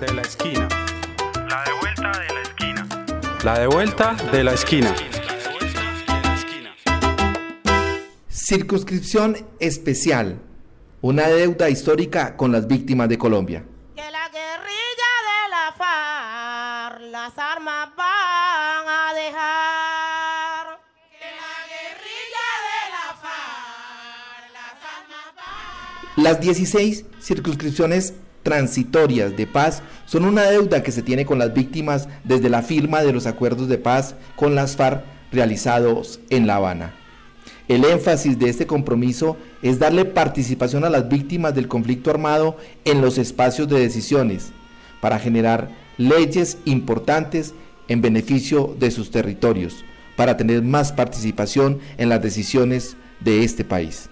de la esquina. La de vuelta de la esquina. La de vuelta de la esquina. Circunscripción especial. Una deuda histórica con las víctimas de Colombia. Que la guerrilla de la FARC las armas van a dejar. Que la guerrilla de la FARC las armas van Las 16 circunscripciones transitorias de paz son una deuda que se tiene con las víctimas desde la firma de los acuerdos de paz con las FARC realizados en La Habana. El énfasis de este compromiso es darle participación a las víctimas del conflicto armado en los espacios de decisiones para generar leyes importantes en beneficio de sus territorios, para tener más participación en las decisiones de este país.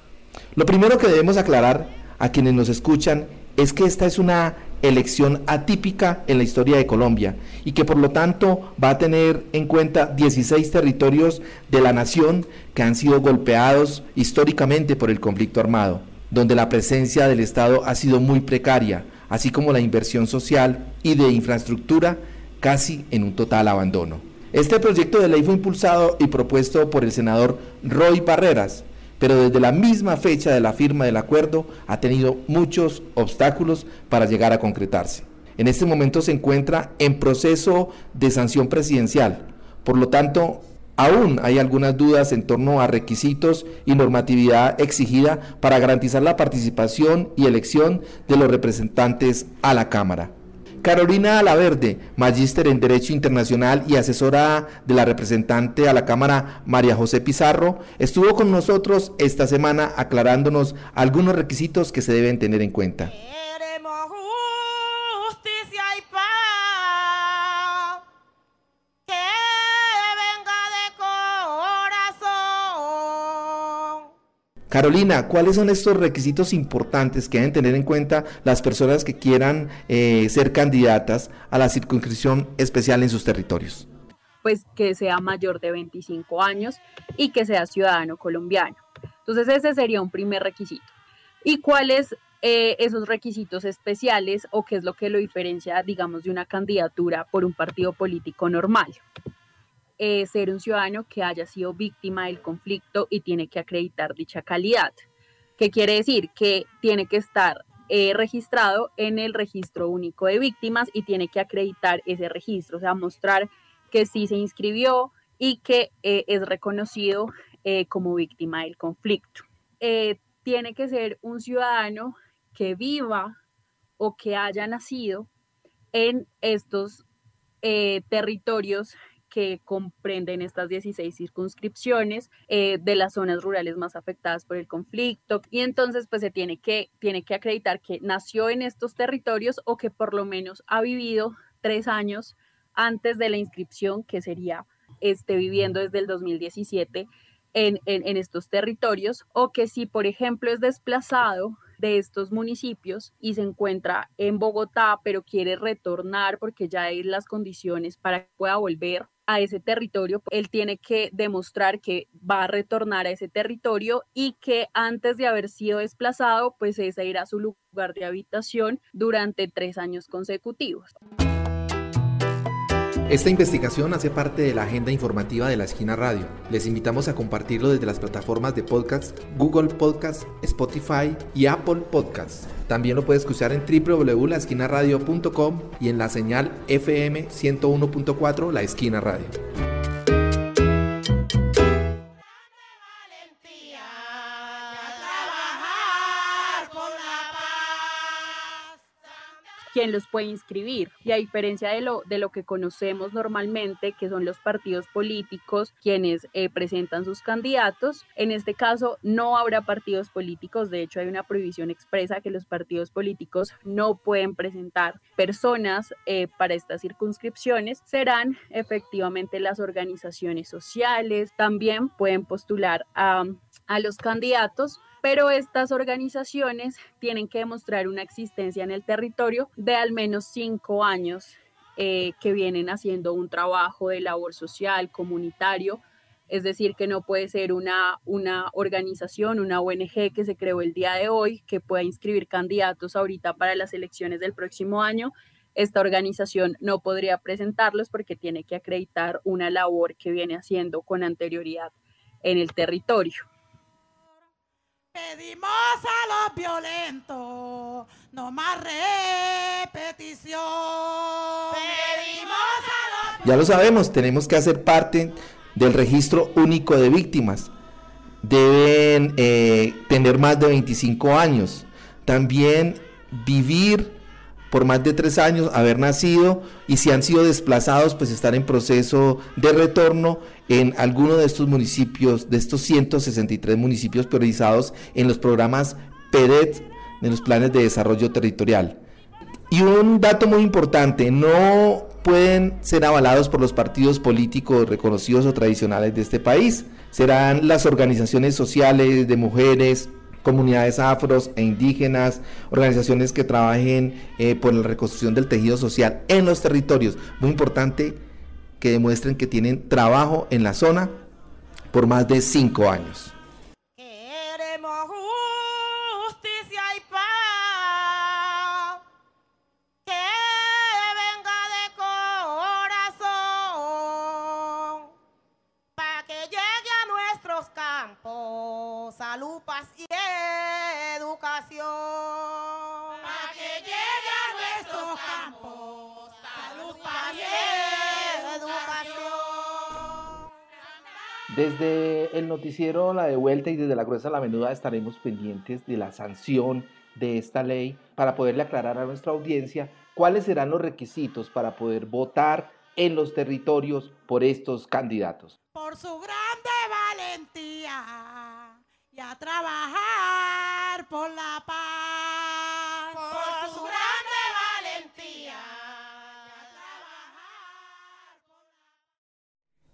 Lo primero que debemos aclarar a quienes nos escuchan es que esta es una elección atípica en la historia de Colombia y que por lo tanto va a tener en cuenta 16 territorios de la nación que han sido golpeados históricamente por el conflicto armado, donde la presencia del Estado ha sido muy precaria, así como la inversión social y de infraestructura casi en un total abandono. Este proyecto de ley fue impulsado y propuesto por el senador Roy Barreras, pero desde la misma fecha de la firma del acuerdo ha tenido muchos obstáculos para llegar a concretarse. En este momento se encuentra en proceso de sanción presidencial, por lo tanto, aún hay algunas dudas en torno a requisitos y normatividad exigida para garantizar la participación y elección de los representantes a la Cámara. Carolina Alaverde, magíster en Derecho Internacional y asesora de la representante a la Cámara María José Pizarro, estuvo con nosotros esta semana aclarándonos algunos requisitos que se deben tener en cuenta. Carolina, ¿cuáles son estos requisitos importantes que deben tener en cuenta las personas que quieran eh, ser candidatas a la circunscripción especial en sus territorios? pues que sea mayor de 25 años y que sea ciudadano colombiano. Entonces ese sería un primer requisito. ¿Y cuáles eh, esos requisitos especiales o qué es lo que lo diferencia, digamos, de una candidatura por un partido político normal? Eh, ser un ciudadano que haya sido víctima del conflicto y tiene que acreditar dicha calidad. ¿Qué quiere decir? Que tiene que estar eh, registrado en el registro único de víctimas y tiene que acreditar ese registro, o sea, mostrar que sí se inscribió y que eh, es reconocido como víctima del conflicto. Tiene que ser un ciudadano que viva o que haya nacido en estos territorios que comprenden estas 16 circunscripciones eh, de las zonas rurales más afectadas por el conflicto y entonces pues se tiene que, tiene que acreditar que nació en estos territorios o que por lo menos ha vivido tres años antes de la inscripción que sería esté viviendo desde el 2017 en, en, en estos territorios o que si por ejemplo es desplazado de estos municipios y se encuentra en Bogotá, pero quiere retornar porque ya hay las condiciones para que pueda volver a ese territorio, él tiene que demostrar que va a retornar a ese territorio y que antes de haber sido desplazado, pues ese irá a su lugar de habitación durante tres años consecutivos. Esta investigación hace parte de la agenda informativa de la Esquina Radio. Les invitamos a compartirlo desde las plataformas de podcast Google Podcast, Spotify y Apple Podcasts. También lo puedes escuchar en www.laesquinaradio.com y en la señal FM 101.4 La Esquina Radio. Quién los puede inscribir. Y a diferencia de lo, de lo que conocemos normalmente, que son los partidos políticos quienes eh, presentan sus candidatos, en este caso no habrá partidos políticos. De hecho, hay una prohibición expresa que los partidos políticos no pueden presentar personas eh, para estas circunscripciones. Serán efectivamente las organizaciones sociales. También pueden postular a, a los candidatos pero estas organizaciones tienen que demostrar una existencia en el territorio de al menos cinco años eh, que vienen haciendo un trabajo de labor social, comunitario, es decir, que no puede ser una, una organización, una ONG que se creó el día de hoy, que pueda inscribir candidatos ahorita para las elecciones del próximo año. esta organización no podría presentarlos porque tiene que acreditar una labor que viene haciendo con anterioridad en el territorio. Pedimos a los violentos, no más repetición. Pedimos a los Ya lo sabemos, tenemos que hacer parte del registro único de víctimas. Deben eh, tener más de 25 años. También vivir por más de tres años, haber nacido y si han sido desplazados, pues estar en proceso de retorno en alguno de estos municipios, de estos 163 municipios priorizados en los programas PEDET, en los planes de desarrollo territorial. Y un dato muy importante, no pueden ser avalados por los partidos políticos reconocidos o tradicionales de este país. Serán las organizaciones sociales de mujeres, comunidades afros e indígenas, organizaciones que trabajen eh, por la reconstrucción del tejido social en los territorios. Muy importante que demuestren que tienen trabajo en la zona por más de cinco años. Desde el noticiero La Devuelta y desde la Gruesa la Menuda estaremos pendientes de la sanción de esta ley para poderle aclarar a nuestra audiencia cuáles serán los requisitos para poder votar en los territorios por estos candidatos. por su grande valentía y a trabajar